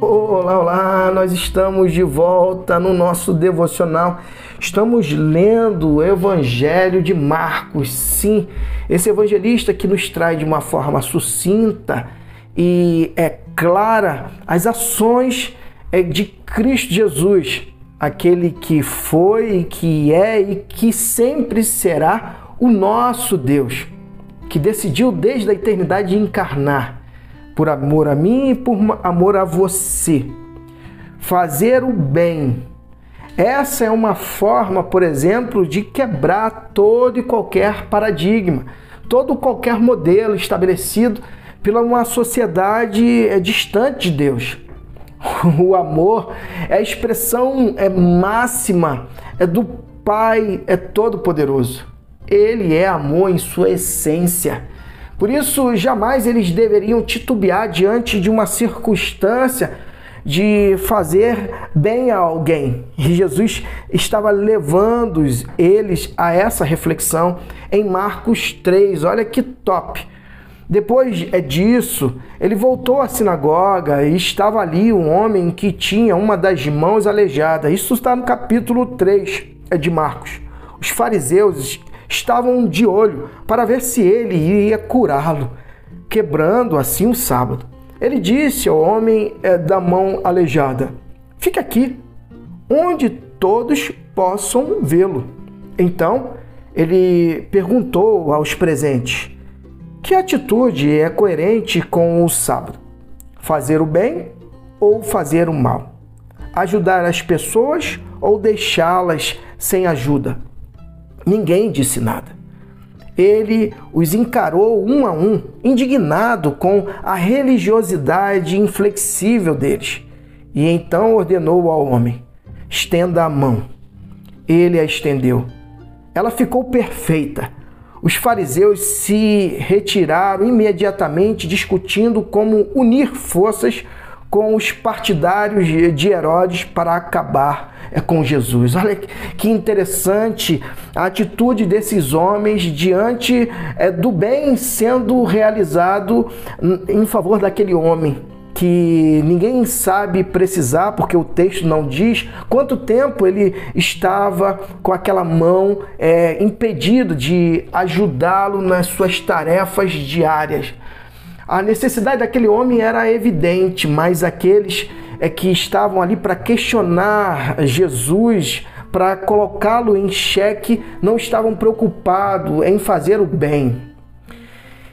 Olá, olá, nós estamos de volta no nosso devocional. Estamos lendo o Evangelho de Marcos. Sim, esse evangelista que nos traz de uma forma sucinta e é clara as ações é, de Cristo Jesus, aquele que foi, que é e que sempre será o nosso Deus, que decidiu desde a eternidade encarnar por amor a mim e por amor a você. Fazer o bem. Essa é uma forma, por exemplo, de quebrar todo e qualquer paradigma, todo qualquer modelo estabelecido pela uma sociedade é, distante de Deus. O amor é a expressão é máxima é do Pai é todo poderoso. Ele é amor em sua essência. Por isso, jamais eles deveriam titubear diante de uma circunstância de fazer bem a alguém. E Jesus estava levando eles a essa reflexão em Marcos 3. Olha que top! Depois é disso, ele voltou à sinagoga e estava ali um homem que tinha uma das mãos aleijada. Isso está no capítulo 3 é de Marcos. Os fariseus estavam de olho para ver se ele iria curá-lo, quebrando assim o sábado. Ele disse ao homem eh, da mão aleijada: Fique aqui, onde todos possam vê-lo. Então ele perguntou aos presentes: Que atitude é coerente com o sábado? Fazer o bem ou fazer o mal? Ajudar as pessoas ou deixá-las sem ajuda? Ninguém disse nada. Ele os encarou um a um, indignado com a religiosidade inflexível deles. E então ordenou ao homem: estenda a mão. Ele a estendeu. Ela ficou perfeita. Os fariseus se retiraram imediatamente, discutindo como unir forças com os partidários de Herodes para acabar é, com Jesus. Olha que interessante a atitude desses homens diante é, do bem sendo realizado em favor daquele homem que ninguém sabe precisar, porque o texto não diz quanto tempo ele estava com aquela mão é, impedido de ajudá-lo nas suas tarefas diárias. A necessidade daquele homem era evidente, mas aqueles é, que estavam ali para questionar Jesus, para colocá-lo em xeque, não estavam preocupados em fazer o bem.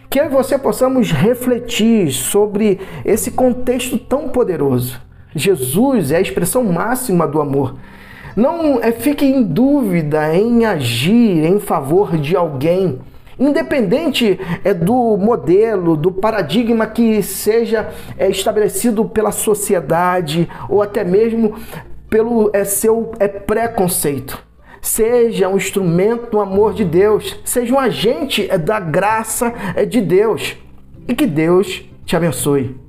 Que eu e você possamos refletir sobre esse contexto tão poderoso. Jesus é a expressão máxima do amor. Não é, fique em dúvida em agir em favor de alguém Independente é, do modelo, do paradigma que seja é, estabelecido pela sociedade ou até mesmo pelo é, seu é, preconceito. Seja um instrumento do amor de Deus, seja um agente é, da graça é, de Deus. E que Deus te abençoe.